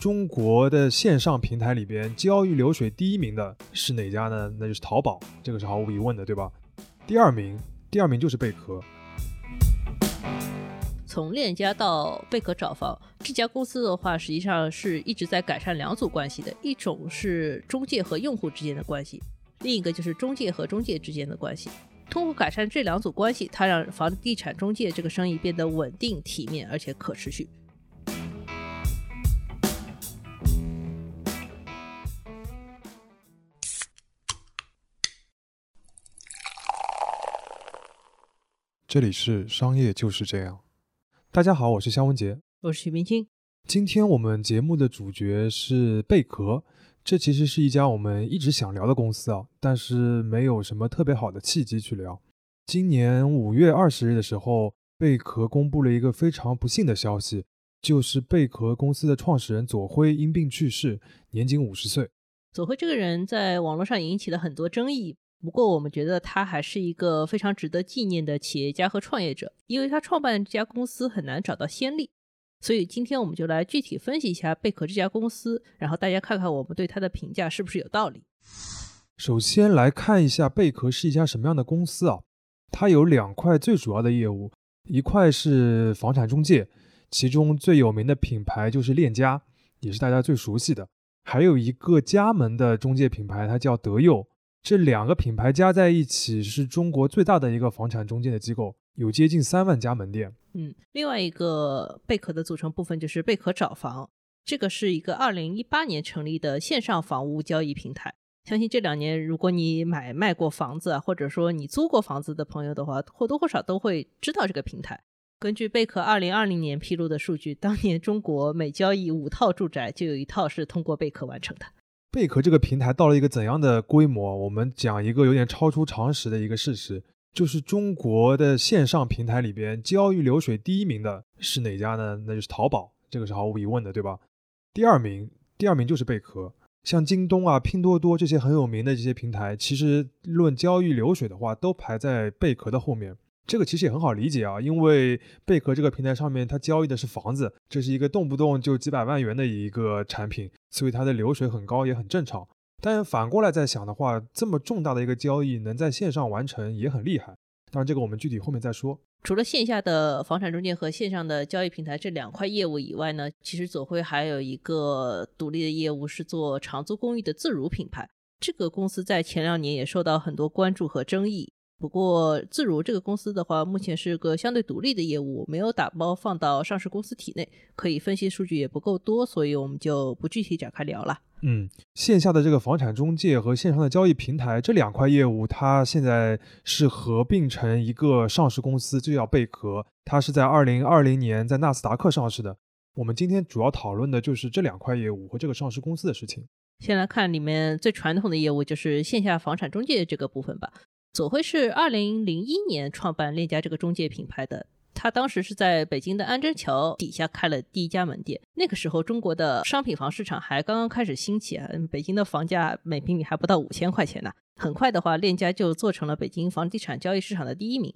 中国的线上平台里边交易流水第一名的是哪家呢？那就是淘宝，这个是毫无疑问的，对吧？第二名，第二名就是贝壳。从链家到贝壳找房这家公司的话，实际上是一直在改善两组关系的，一种是中介和用户之间的关系，另一个就是中介和中介之间的关系。通过改善这两组关系，它让房地产中介这个生意变得稳定、体面，而且可持续。这里是商业就是这样。大家好，我是肖文杰，我是许明清。今天我们节目的主角是贝壳，这其实是一家我们一直想聊的公司啊，但是没有什么特别好的契机去聊。今年五月二十日的时候，贝壳公布了一个非常不幸的消息，就是贝壳公司的创始人左晖因病去世，年仅五十岁。左晖这个人在网络上引起了很多争议。不过，我们觉得他还是一个非常值得纪念的企业家和创业者，因为他创办这家公司很难找到先例。所以今天我们就来具体分析一下贝壳这家公司，然后大家看看我们对他的评价是不是有道理。首先来看一下贝壳是一家什么样的公司啊？它有两块最主要的业务，一块是房产中介，其中最有名的品牌就是链家，也是大家最熟悉的。还有一个加盟的中介品牌，它叫德佑。这两个品牌加在一起是中国最大的一个房产中介的机构，有接近三万家门店。嗯，另外一个贝壳的组成部分就是贝壳找房，这个是一个二零一八年成立的线上房屋交易平台。相信这两年，如果你买卖过房子啊，或者说你租过房子的朋友的话，或多或少都会知道这个平台。根据贝壳二零二零年披露的数据，当年中国每交易五套住宅，就有一套是通过贝壳完成的。贝壳这个平台到了一个怎样的规模？我们讲一个有点超出常识的一个事实，就是中国的线上平台里边交易流水第一名的是哪家呢？那就是淘宝，这个是毫无疑问的，对吧？第二名，第二名就是贝壳。像京东啊、拼多多这些很有名的这些平台，其实论交易流水的话，都排在贝壳的后面。这个其实也很好理解啊，因为贝壳这个平台上面它交易的是房子，这是一个动不动就几百万元的一个产品，所以它的流水很高也很正常。但反过来再想的话，这么重大的一个交易能在线上完成也很厉害。当然这个我们具体后面再说。除了线下的房产中介和线上的交易平台这两块业务以外呢，其实左晖还有一个独立的业务是做长租公寓的自如品牌。这个公司在前两年也受到很多关注和争议。不过，自如这个公司的话，目前是个相对独立的业务，没有打包放到上市公司体内，可以分析数据也不够多，所以我们就不具体展开聊了。嗯，线下的这个房产中介和线上的交易平台这两块业务，它现在是合并成一个上市公司，就叫贝壳。它是在二零二零年在纳斯达克上市的。我们今天主要讨论的就是这两块业务和这个上市公司的事情。先来看里面最传统的业务，就是线下房产中介这个部分吧。左晖是二零零一年创办链家这个中介品牌的，他当时是在北京的安贞桥底下开了第一家门店。那个时候，中国的商品房市场还刚刚开始兴起啊，北京的房价每平米还不到五千块钱呢。很快的话，链家就做成了北京房地产交易市场的第一名。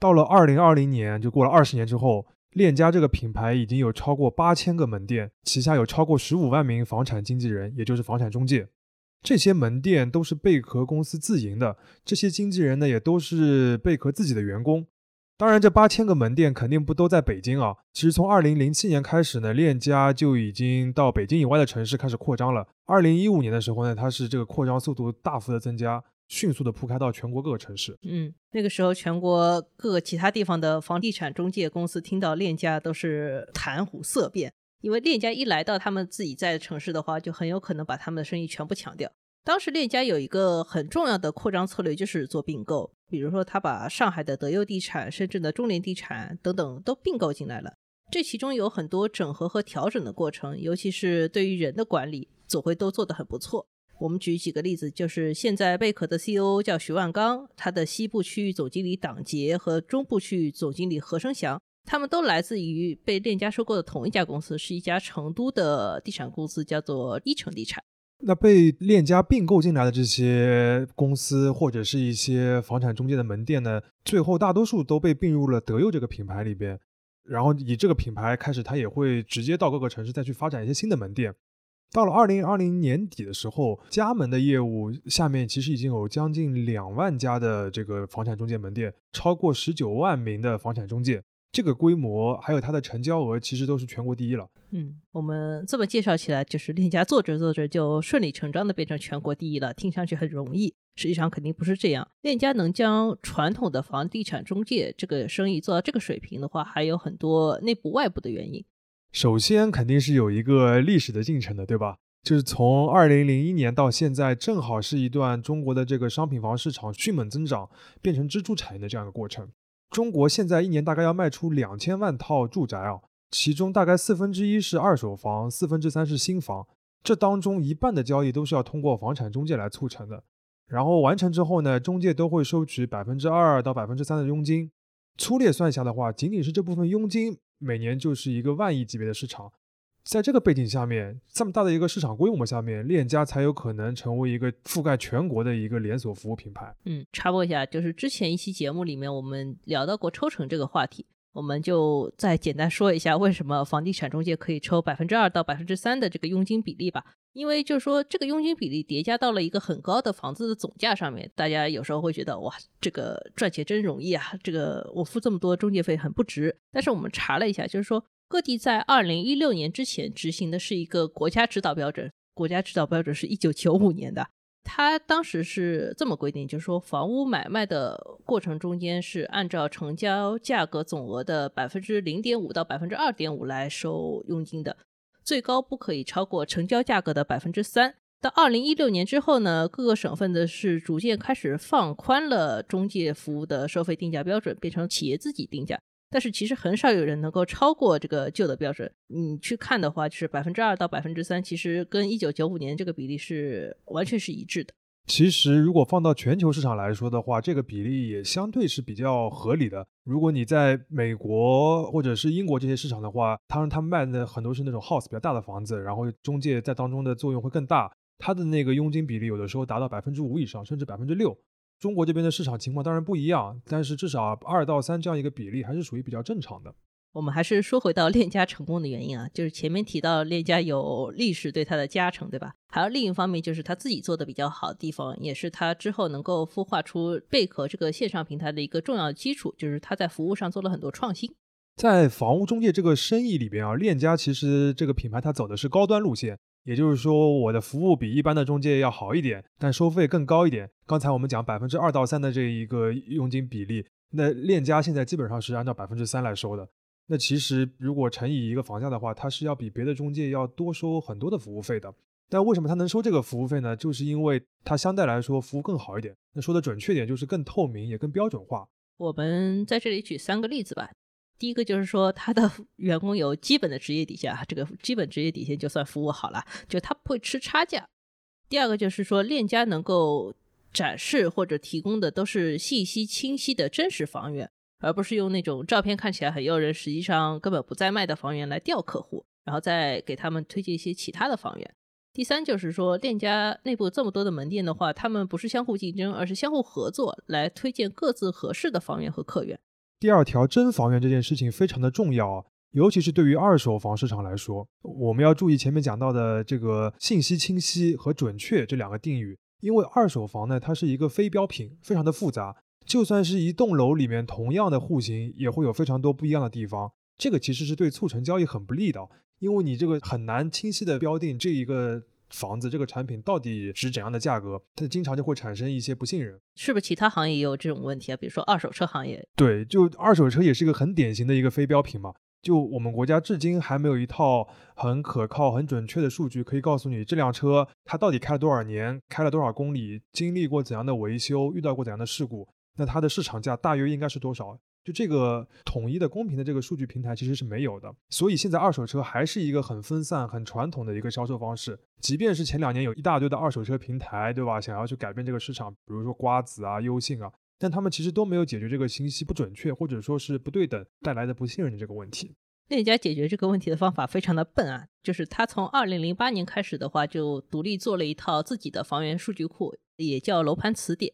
到了二零二零年，就过了二十年之后，链家这个品牌已经有超过八千个门店，旗下有超过十五万名房产经纪人，也就是房产中介。这些门店都是贝壳公司自营的，这些经纪人呢也都是贝壳自己的员工。当然，这八千个门店肯定不都在北京啊。其实从二零零七年开始呢，链家就已经到北京以外的城市开始扩张了。二零一五年的时候呢，它是这个扩张速度大幅的增加，迅速的铺开到全国各个城市。嗯，那个时候全国各个其他地方的房地产中介公司听到链家都是谈虎色变。因为链家一来到他们自己在的城市的话，就很有可能把他们的生意全部抢掉。当时链家有一个很重要的扩张策略，就是做并购。比如说，他把上海的德佑地产、深圳的中联地产等等都并购进来了。这其中有很多整合和调整的过程，尤其是对于人的管理，总会都做得很不错。我们举几个例子，就是现在贝壳的 CEO 叫徐万刚，他的西部区域总经理党杰和中部区域总经理何生祥。他们都来自于被链家收购的同一家公司，是一家成都的地产公司，叫做一城地产。那被链家并购进来的这些公司或者是一些房产中介的门店呢，最后大多数都被并入了德佑这个品牌里边。然后以这个品牌开始，它也会直接到各个城市再去发展一些新的门店。到了二零二零年底的时候，加盟的业务下面其实已经有将近两万家的这个房产中介门店，超过十九万名的房产中介，这个规模还有它的成交额，其实都是全国第一了。嗯，我们这么介绍起来，就是链家做着做着就顺理成章的变成全国第一了，听上去很容易，实际上肯定不是这样。链家能将传统的房地产中介这个生意做到这个水平的话，还有很多内部外部的原因。首先肯定是有一个历史的进程的，对吧？就是从二零零一年到现在，正好是一段中国的这个商品房市场迅猛增长，变成支柱产业的这样一个过程。中国现在一年大概要卖出两千万套住宅啊，其中大概四分之一是二手房，四分之三是新房。这当中一半的交易都是要通过房产中介来促成的。然后完成之后呢，中介都会收取百分之二到百分之三的佣金。粗略算下的话，仅仅是这部分佣金。每年就是一个万亿级别的市场，在这个背景下面，这么大的一个市场规模下面，链家才有可能成为一个覆盖全国的一个连锁服务品牌。嗯，插播一下，就是之前一期节目里面我们聊到过抽成这个话题，我们就再简单说一下为什么房地产中介可以抽百分之二到百分之三的这个佣金比例吧。因为就是说，这个佣金比例叠加到了一个很高的房子的总价上面，大家有时候会觉得哇，这个赚钱真容易啊，这个我付这么多中介费很不值。但是我们查了一下，就是说各地在二零一六年之前执行的是一个国家指导标准，国家指导标准是一九九五年的，它当时是这么规定，就是说房屋买卖的过程中间是按照成交价格总额的百分之零点五到百分之二点五来收佣金的。最高不可以超过成交价格的百分之三。到二零一六年之后呢，各个省份的是逐渐开始放宽了中介服务的收费定价标准，变成企业自己定价。但是其实很少有人能够超过这个旧的标准。你去看的话，就是百分之二到百分之三，其实跟一九九五年这个比例是完全是一致的。其实，如果放到全球市场来说的话，这个比例也相对是比较合理的。如果你在美国或者是英国这些市场的话，当然他们卖的很多是那种 house 比较大的房子，然后中介在当中的作用会更大，它的那个佣金比例有的时候达到百分之五以上，甚至百分之六。中国这边的市场情况当然不一样，但是至少二到三这样一个比例还是属于比较正常的。我们还是说回到链家成功的原因啊，就是前面提到链家有历史对它的加成，对吧？还有另一方面就是他自己做的比较好的地方，也是他之后能够孵化出贝壳这个线上平台的一个重要的基础，就是他在服务上做了很多创新。在房屋中介这个生意里边啊，链家其实这个品牌它走的是高端路线，也就是说我的服务比一般的中介要好一点，但收费更高一点。刚才我们讲百分之二到三的这一个佣金比例，那链家现在基本上是按照百分之三来收的。那其实如果乘以一个房价的话，它是要比别的中介要多收很多的服务费的。但为什么它能收这个服务费呢？就是因为它相对来说服务更好一点。那说的准确点，就是更透明，也更标准化。我们在这里举三个例子吧。第一个就是说，他的员工有基本的职业底线，这个基本职业底线就算服务好了，就他不会吃差价。第二个就是说，链家能够展示或者提供的都是信息清晰的真实房源。而不是用那种照片看起来很诱人，实际上根本不在卖的房源来钓客户，然后再给他们推荐一些其他的房源。第三就是说，链家内部这么多的门店的话，他们不是相互竞争，而是相互合作来推荐各自合适的房源和客源。第二条，真房源这件事情非常的重要，尤其是对于二手房市场来说，我们要注意前面讲到的这个信息清晰和准确这两个定语，因为二手房呢，它是一个非标品，非常的复杂。就算是一栋楼里面同样的户型，也会有非常多不一样的地方。这个其实是对促成交易很不利的，因为你这个很难清晰的标定这一个房子这个产品到底值怎样的价格，它经常就会产生一些不信任。是不是其他行业也有这种问题啊？比如说二手车行业？对，就二手车也是一个很典型的一个非标品嘛。就我们国家至今还没有一套很可靠、很准确的数据，可以告诉你这辆车它到底开了多少年，开了多少公里，经历过怎样的维修，遇到过怎样的事故。那它的市场价大约应该是多少？就这个统一的、公平的这个数据平台其实是没有的。所以现在二手车还是一个很分散、很传统的一个销售方式。即便是前两年有一大堆的二手车平台，对吧？想要去改变这个市场，比如说瓜子啊、优信啊，但他们其实都没有解决这个信息不准确或者说是不对等带来的不信任的这个问题。链家解决这个问题的方法非常的笨啊，就是他从二零零八年开始的话，就独立做了一套自己的房源数据库，也叫楼盘词典。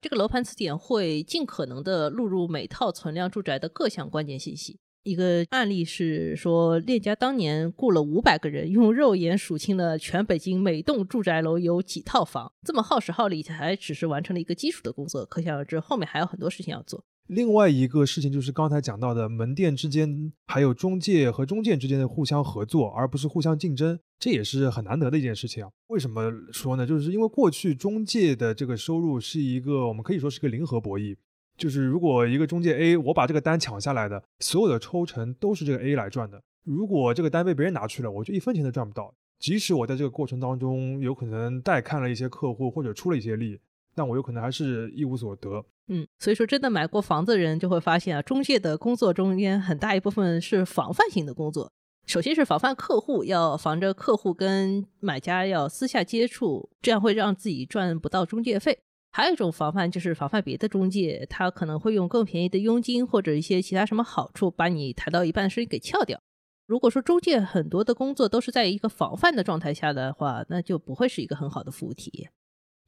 这个楼盘词典会尽可能的录入每套存量住宅的各项关键信息，一个案例是说，链家当年雇了五百个人，用肉眼数清了全北京每栋住宅楼有几套房，这么耗时耗力，才只是完成了一个基础的工作。可想而知，后面还有很多事情要做。另外一个事情就是刚才讲到的门店之间，还有中介和中介之间的互相合作，而不是互相竞争，这也是很难得的一件事情啊。为什么说呢？就是因为过去中介的这个收入是一个，我们可以说是个零和博弈。就是如果一个中介 A 我把这个单抢下来的，所有的抽成都是这个 A 来赚的。如果这个单被别人拿去了，我就一分钱都赚不到。即使我在这个过程当中有可能带看了一些客户或者出了一些力，但我有可能还是一无所得。嗯，所以说真的买过房子的人就会发现啊，中介的工作中间很大一部分是防范性的工作。首先是防范客户，要防着客户跟买家要私下接触，这样会让自己赚不到中介费。还有一种防范，就是防范别的中介，他可能会用更便宜的佣金或者一些其他什么好处，把你抬到一半的生意给撬掉。如果说中介很多的工作都是在一个防范的状态下的话，那就不会是一个很好的服务体验。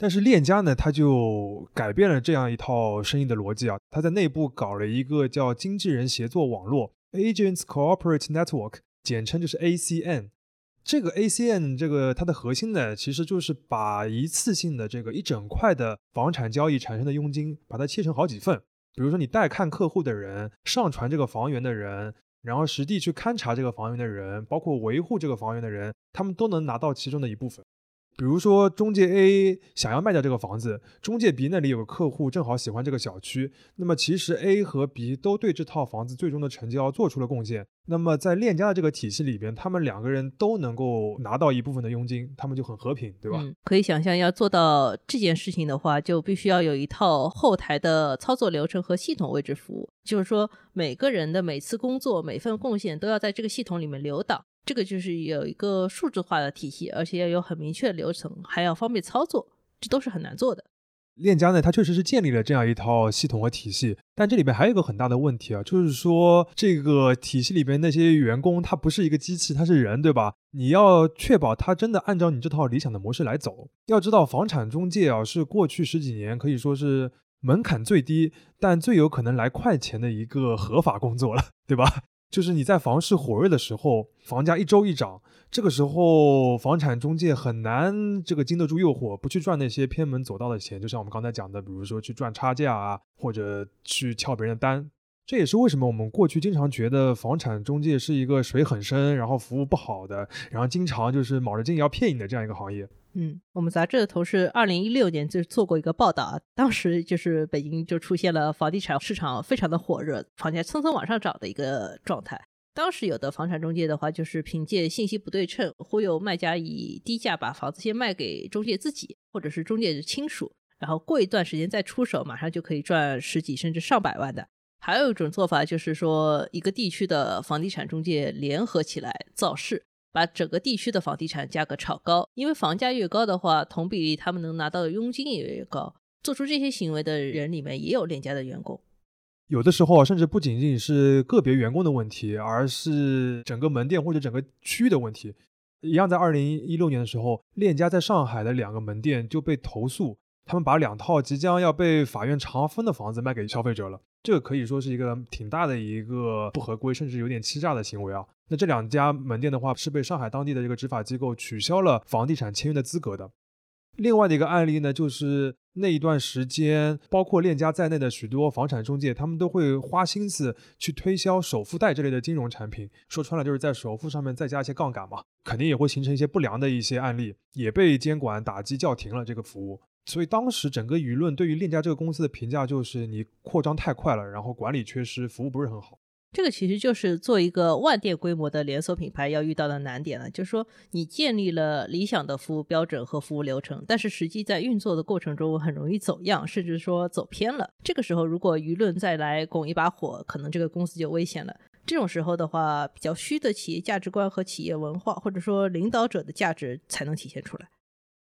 但是链家呢，他就改变了这样一套生意的逻辑啊，他在内部搞了一个叫经纪人协作网络 （Agents Cooperate Network），简称就是 ACN。这个 ACN 这个它的核心呢，其实就是把一次性的这个一整块的房产交易产生的佣金，把它切成好几份。比如说你带看客户的人、上传这个房源的人，然后实地去勘察这个房源的人，包括维护这个房源的人，他们都能拿到其中的一部分。比如说，中介 A 想要卖掉这个房子，中介 B 那里有个客户正好喜欢这个小区，那么其实 A 和 B 都对这套房子最终的成交做出了贡献。那么在链家的这个体系里边，他们两个人都能够拿到一部分的佣金，他们就很和平，对吧？可以想象，要做到这件事情的话，就必须要有一套后台的操作流程和系统位置服务，就是说每个人的每次工作、每份贡献都要在这个系统里面留档。这个就是有一个数字化的体系，而且要有很明确的流程，还要方便操作，这都是很难做的。链家呢，它确实是建立了这样一套系统和体系，但这里边还有一个很大的问题啊，就是说这个体系里边那些员工，他不是一个机器，他是人，对吧？你要确保他真的按照你这套理想的模式来走。要知道，房产中介啊，是过去十几年可以说是门槛最低，但最有可能来快钱的一个合法工作了，对吧？就是你在房市火热的时候，房价一周一涨，这个时候房产中介很难这个经得住诱惑，不去赚那些偏门走道的钱。就像我们刚才讲的，比如说去赚差价啊，或者去撬别人的单。这也是为什么我们过去经常觉得房产中介是一个水很深，然后服务不好的，然后经常就是卯着劲要骗你的这样一个行业。嗯，我们杂志的同事二零一六年就做过一个报道啊，当时就是北京就出现了房地产市场非常的火热，房价蹭蹭往上涨的一个状态。当时有的房产中介的话，就是凭借信息不对称，忽悠卖家以低价把房子先卖给中介自己，或者是中介的亲属，然后过一段时间再出手，马上就可以赚十几甚至上百万的。还有一种做法就是说，一个地区的房地产中介联合起来造势。把整个地区的房地产价格炒高，因为房价越高的话，同比例他们能拿到的佣金也越高。做出这些行为的人里面也有链家的员工，有的时候甚至不仅仅是个别员工的问题，而是整个门店或者整个区域的问题。一样，在二零一六年的时候，链家在上海的两个门店就被投诉，他们把两套即将要被法院查封的房子卖给消费者了。这个可以说是一个挺大的一个不合规，甚至有点欺诈的行为啊。那这两家门店的话，是被上海当地的这个执法机构取消了房地产签约的资格的。另外的一个案例呢，就是那一段时间，包括链家在内的许多房产中介，他们都会花心思去推销首付贷这类的金融产品。说穿了，就是在首付上面再加一些杠杆嘛，肯定也会形成一些不良的一些案例，也被监管打击叫停了这个服务。所以当时整个舆论对于链家这个公司的评价就是，你扩张太快了，然后管理缺失，服务不是很好。这个其实就是做一个万店规模的连锁品牌要遇到的难点了，就是说你建立了理想的服务标准和服务流程，但是实际在运作的过程中很容易走样，甚至说走偏了。这个时候如果舆论再来拱一把火，可能这个公司就危险了。这种时候的话，比较虚的企业价值观和企业文化，或者说领导者的价值才能体现出来。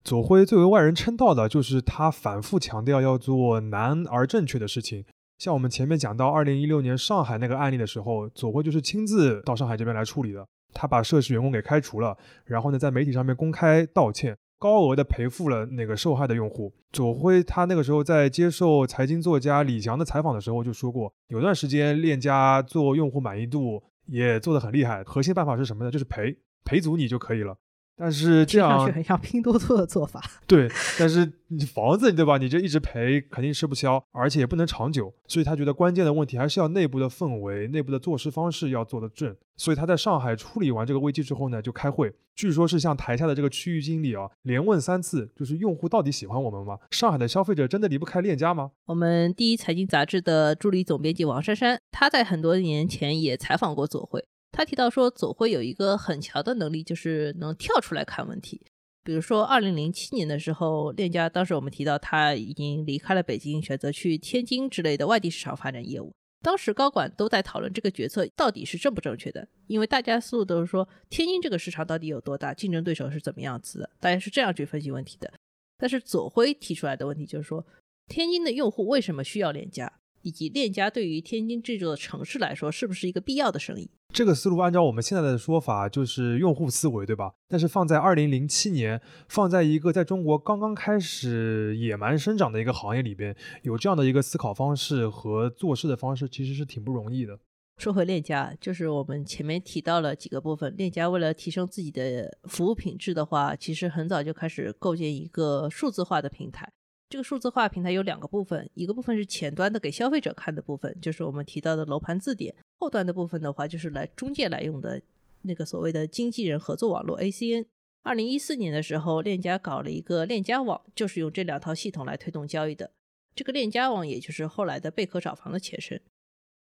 左晖最为外人称道的就是他反复强调要做难而正确的事情。像我们前面讲到二零一六年上海那个案例的时候，左晖就是亲自到上海这边来处理的。他把涉事员工给开除了，然后呢，在媒体上面公开道歉，高额的赔付了那个受害的用户。左晖他那个时候在接受财经作家李翔的采访的时候就说过，有段时间链家做用户满意度也做得很厉害，核心办法是什么呢？就是赔赔足你就可以了。但是这样很像拼多多的做法。对，但是你房子对吧？你这一直赔肯定吃不消，而且也不能长久。所以他觉得关键的问题还是要内部的氛围、内部的做事方式要做得正。所以他在上海处理完这个危机之后呢，就开会，据说是向台下的这个区域经理啊连问三次，就是用户到底喜欢我们吗？上海的消费者真的离不开链家吗？我们第一财经杂志的助理总编辑王珊珊，她在很多年前也采访过左晖。他提到说，左晖有一个很强的能力，就是能跳出来看问题。比如说，二零零七年的时候，链家当时我们提到他已经离开了北京，选择去天津之类的外地市场发展业务。当时高管都在讨论这个决策到底是正不正确的，因为大家思路都是说，天津这个市场到底有多大，竞争对手是怎么样子的，大家是这样去分析问题的。但是左晖提出来的问题就是说，天津的用户为什么需要链家？以及链家对于天津这座城市来说，是不是一个必要的生意？这个思路按照我们现在的说法，就是用户思维，对吧？但是放在二零零七年，放在一个在中国刚刚开始野蛮生长的一个行业里边，有这样的一个思考方式和做事的方式，其实是挺不容易的。说回链家，就是我们前面提到了几个部分，链家为了提升自己的服务品质的话，其实很早就开始构建一个数字化的平台。这个数字化平台有两个部分，一个部分是前端的给消费者看的部分，就是我们提到的楼盘字典；后端的部分的话，就是来中介来用的那个所谓的经纪人合作网络 ACN。二零一四年的时候，链家搞了一个链家网，就是用这两套系统来推动交易的。这个链家网也就是后来的贝壳找房的前身。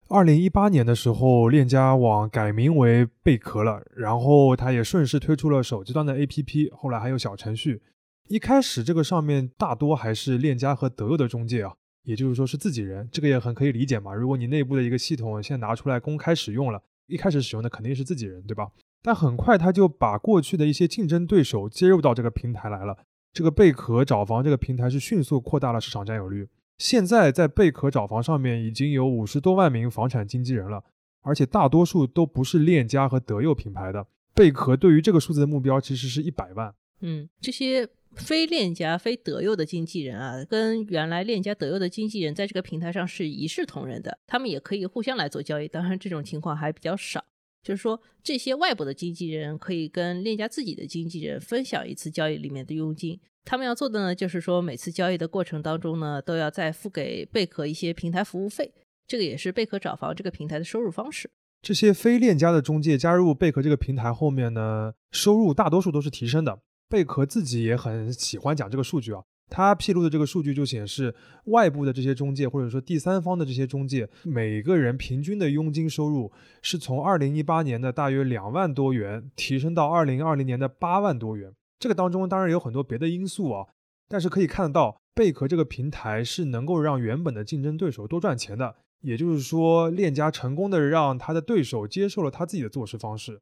二零一八年的时候，链家网改名为贝壳了，然后它也顺势推出了手机端的 APP，后来还有小程序。一开始这个上面大多还是链家和德佑的中介啊，也就是说是自己人，这个也很可以理解嘛。如果你内部的一个系统现在拿出来公开使用了，一开始使用的肯定是自己人，对吧？但很快他就把过去的一些竞争对手接入到这个平台来了。这个贝壳找房这个平台是迅速扩大了市场占有率，现在在贝壳找房上面已经有五十多万名房产经纪人了，而且大多数都不是链家和德佑品牌的。贝壳对于这个数字的目标其实是一百万。嗯，这些。非链家、非德佑的经纪人啊，跟原来链家、德佑的经纪人在这个平台上是一视同仁的，他们也可以互相来做交易。当然，这种情况还比较少。就是说，这些外部的经纪人可以跟链家自己的经纪人分享一次交易里面的佣金。他们要做的呢，就是说每次交易的过程当中呢，都要再付给贝壳一些平台服务费。这个也是贝壳找房这个平台的收入方式。这些非链家的中介加入贝壳这个平台后面呢，收入大多数都是提升的。贝壳自己也很喜欢讲这个数据啊，他披露的这个数据就显示，外部的这些中介或者说第三方的这些中介，每个人平均的佣金收入是从二零一八年的大约两万多元提升到二零二零年的八万多元。这个当中当然有很多别的因素啊，但是可以看得到，贝壳这个平台是能够让原本的竞争对手多赚钱的。也就是说，链家成功的让他的对手接受了他自己的做事方式。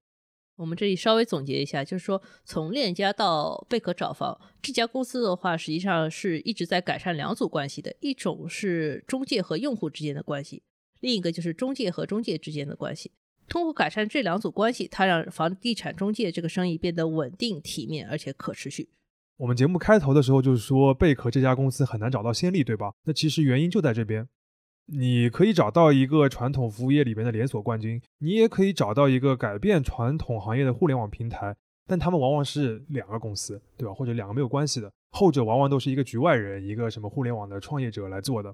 我们这里稍微总结一下，就是说，从链家到贝壳找房这家公司的话，实际上是一直在改善两组关系的，一种是中介和用户之间的关系，另一个就是中介和中介之间的关系。通过改善这两组关系，它让房地产中介这个生意变得稳定、体面而且可持续。我们节目开头的时候就是说，贝壳这家公司很难找到先例，对吧？那其实原因就在这边。你可以找到一个传统服务业里面的连锁冠军，你也可以找到一个改变传统行业的互联网平台，但他们往往是两个公司，对吧？或者两个没有关系的，后者往往都是一个局外人，一个什么互联网的创业者来做的。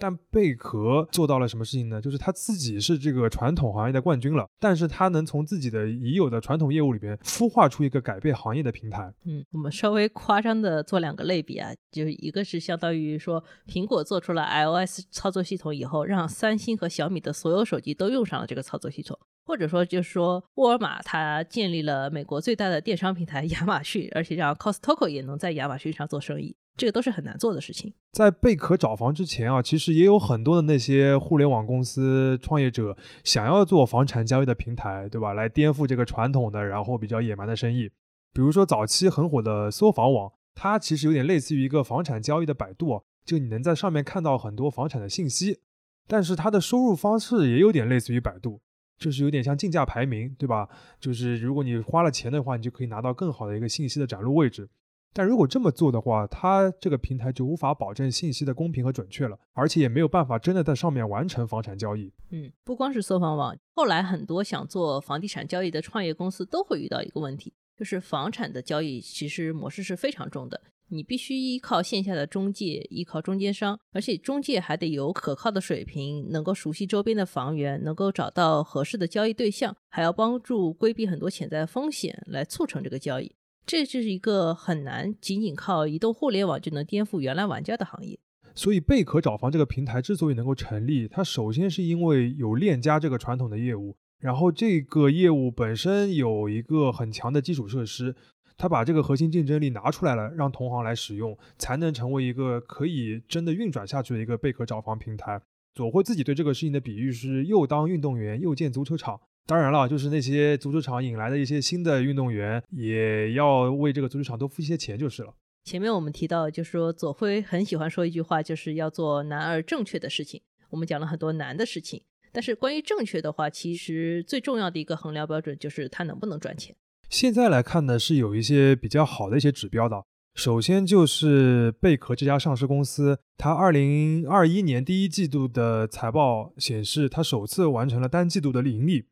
但贝壳做到了什么事情呢？就是他自己是这个传统行业的冠军了，但是他能从自己的已有的传统业务里边孵化出一个改变行业的平台。嗯，我们稍微夸张的做两个类比啊，就一个是相当于说苹果做出了 iOS 操作系统以后，让三星和小米的所有手机都用上了这个操作系统，或者说就是说沃尔玛它建立了美国最大的电商平台亚马逊，而且让 Costco 也能在亚马逊上做生意。这个都是很难做的事情。在贝壳找房之前啊，其实也有很多的那些互联网公司创业者想要做房产交易的平台，对吧？来颠覆这个传统的，然后比较野蛮的生意。比如说早期很火的搜房网，它其实有点类似于一个房产交易的百度，就你能在上面看到很多房产的信息。但是它的收入方式也有点类似于百度，就是有点像竞价排名，对吧？就是如果你花了钱的话，你就可以拿到更好的一个信息的展露位置。但如果这么做的话，它这个平台就无法保证信息的公平和准确了，而且也没有办法真的在上面完成房产交易。嗯，不光是搜房网，后来很多想做房地产交易的创业公司都会遇到一个问题，就是房产的交易其实模式是非常重的，你必须依靠线下的中介，依靠中间商，而且中介还得有可靠的水平，能够熟悉周边的房源，能够找到合适的交易对象，还要帮助规避很多潜在的风险，来促成这个交易。这就是一个很难仅仅靠移动互联网就能颠覆原来玩家的行业。所以贝壳找房这个平台之所以能够成立，它首先是因为有链家这个传统的业务，然后这个业务本身有一个很强的基础设施，它把这个核心竞争力拿出来了，让同行来使用，才能成为一个可以真的运转下去的一个贝壳找房平台。左晖自己对这个事情的比喻是：又当运动员，又建足球场。当然了，就是那些足球场引来的一些新的运动员，也要为这个足球场多付一些钱就是了。前面我们提到，就是说左晖很喜欢说一句话，就是要做难而正确的事情。我们讲了很多难的事情，但是关于正确的话，其实最重要的一个衡量标准就是它能不能赚钱。现在来看呢，是有一些比较好的一些指标的。首先就是贝壳这家上市公司，它二零二一年第一季度的财报显示，它首次完成了单季度的盈利。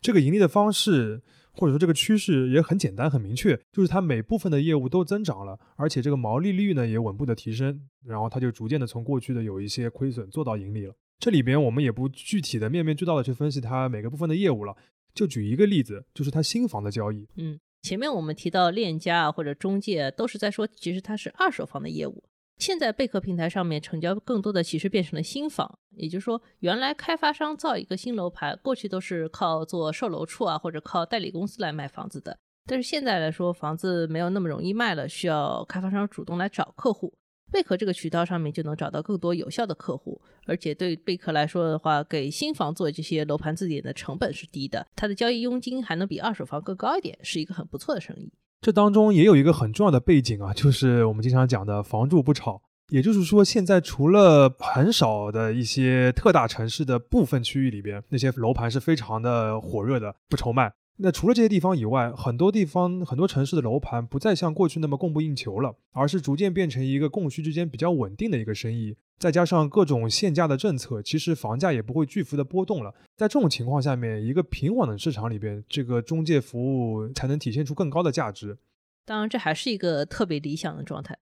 这个盈利的方式，或者说这个趋势也很简单、很明确，就是它每部分的业务都增长了，而且这个毛利率呢也稳步的提升，然后它就逐渐的从过去的有一些亏损做到盈利了。这里边我们也不具体的面面俱到的去分析它每个部分的业务了，就举一个例子，就是它新房的交易。嗯，前面我们提到链家啊或者中介，都是在说其实它是二手房的业务。现在贝壳平台上面成交更多的其实变成了新房，也就是说，原来开发商造一个新楼盘，过去都是靠做售楼处啊，或者靠代理公司来卖房子的。但是现在来说，房子没有那么容易卖了，需要开发商主动来找客户。贝壳这个渠道上面就能找到更多有效的客户，而且对贝壳来说的话，给新房做这些楼盘字典的成本是低的，它的交易佣金还能比二手房更高一点，是一个很不错的生意。这当中也有一个很重要的背景啊，就是我们经常讲的“房住不炒”。也就是说，现在除了很少的一些特大城市的部分区域里边，那些楼盘是非常的火热的，不愁卖。那除了这些地方以外，很多地方、很多城市的楼盘不再像过去那么供不应求了，而是逐渐变成一个供需之间比较稳定的一个生意。再加上各种限价的政策，其实房价也不会巨幅的波动了。在这种情况下面，一个平稳的市场里边，这个中介服务才能体现出更高的价值。当然，这还是一个特别理想的状态。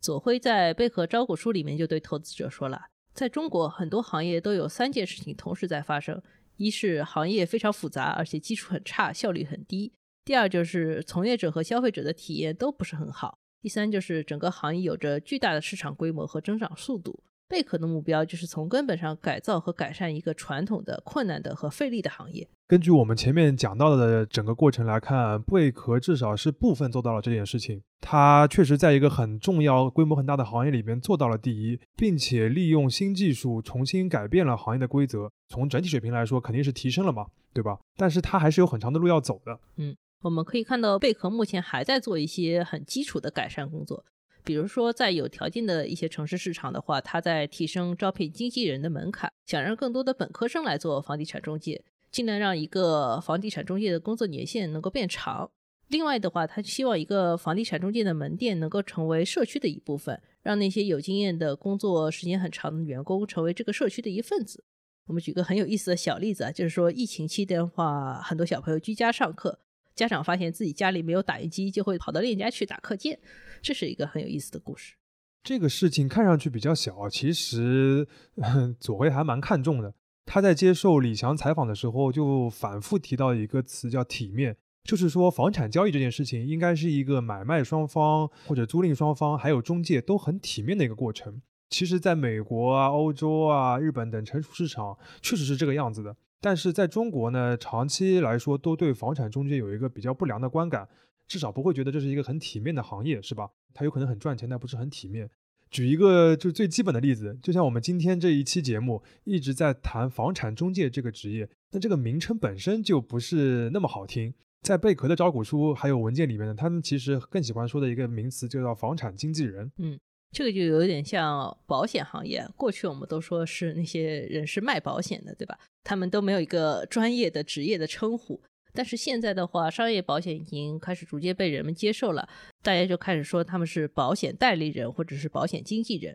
左晖在贝壳招股书里面就对投资者说了，在中国很多行业都有三件事情同时在发生：一是行业非常复杂，而且基础很差，效率很低；第二就是从业者和消费者的体验都不是很好；第三就是整个行业有着巨大的市场规模和增长速度。贝壳的目标就是从根本上改造和改善一个传统的、困难的和费力的行业。根据我们前面讲到的整个过程来看，贝壳至少是部分做到了这件事情。它确实在一个很重要、规模很大的行业里边做到了第一，并且利用新技术重新改变了行业的规则。从整体水平来说，肯定是提升了嘛，对吧？但是它还是有很长的路要走的。嗯，我们可以看到贝壳目前还在做一些很基础的改善工作。比如说，在有条件的一些城市市场的话，它在提升招聘经纪人的门槛，想让更多的本科生来做房地产中介，尽量让一个房地产中介的工作年限能够变长。另外的话，他希望一个房地产中介的门店能够成为社区的一部分，让那些有经验的工作时间很长的员工成为这个社区的一份子。我们举个很有意思的小例子啊，就是说疫情期间的话，很多小朋友居家上课。家长发现自己家里没有打印机，就会跑到链家去打课件，这是一个很有意思的故事。这个事情看上去比较小，其实 左晖还蛮看重的。他在接受李翔采访的时候，就反复提到一个词叫体面，就是说房产交易这件事情应该是一个买卖双方或者租赁双方还有中介都很体面的一个过程。其实，在美国啊、欧洲啊、日本等成熟市场，确实是这个样子的。但是在中国呢，长期来说都对房产中介有一个比较不良的观感，至少不会觉得这是一个很体面的行业，是吧？它有可能很赚钱，但不是很体面。举一个就最基本的例子，就像我们今天这一期节目一直在谈房产中介这个职业，那这个名称本身就不是那么好听。在贝壳的招股书还有文件里面呢，他们其实更喜欢说的一个名词就叫房产经纪人。嗯。这个就有点像保险行业，过去我们都说是那些人是卖保险的，对吧？他们都没有一个专业的职业的称呼。但是现在的话，商业保险已经开始逐渐被人们接受了，大家就开始说他们是保险代理人或者是保险经纪人。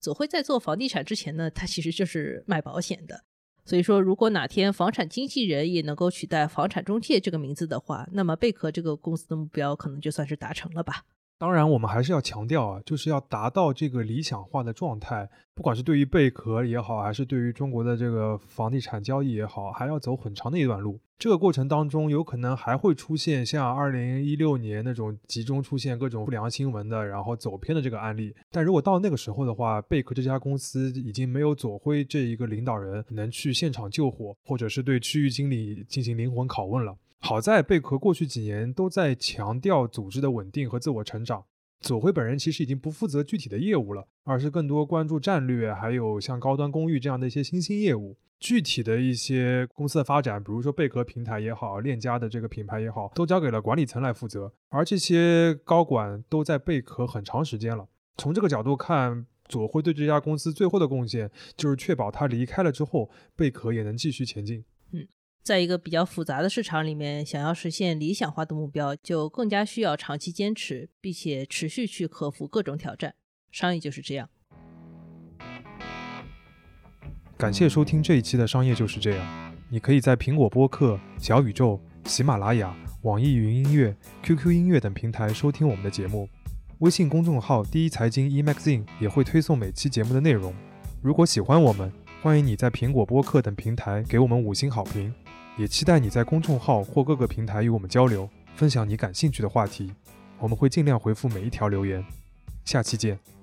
左晖在做房地产之前呢，他其实就是卖保险的。所以说，如果哪天房产经纪人也能够取代房产中介这个名字的话，那么贝壳这个公司的目标可能就算是达成了吧。当然，我们还是要强调啊，就是要达到这个理想化的状态，不管是对于贝壳也好，还是对于中国的这个房地产交易也好，还要走很长的一段路。这个过程当中，有可能还会出现像二零一六年那种集中出现各种不良新闻的，然后走偏的这个案例。但如果到那个时候的话，贝壳这家公司已经没有左晖这一个领导人能去现场救火，或者是对区域经理进行灵魂拷问了。好在贝壳过去几年都在强调组织的稳定和自我成长。左晖本人其实已经不负责具体的业务了，而是更多关注战略，还有像高端公寓这样的一些新兴业务。具体的一些公司的发展，比如说贝壳平台也好，链家的这个品牌也好，都交给了管理层来负责。而这些高管都在贝壳很长时间了。从这个角度看，左晖对这家公司最后的贡献，就是确保他离开了之后，贝壳也能继续前进。在一个比较复杂的市场里面，想要实现理想化的目标，就更加需要长期坚持，并且持续去克服各种挑战。商业就是这样。感谢收听这一期的《商业就是这样》。你可以在苹果播客、小宇宙、喜马拉雅、网易云音乐、QQ 音乐等平台收听我们的节目。微信公众号“第一财经 eMagazine” 也会推送每期节目的内容。如果喜欢我们，欢迎你在苹果播客等平台给我们五星好评。也期待你在公众号或各个平台与我们交流，分享你感兴趣的话题，我们会尽量回复每一条留言。下期见。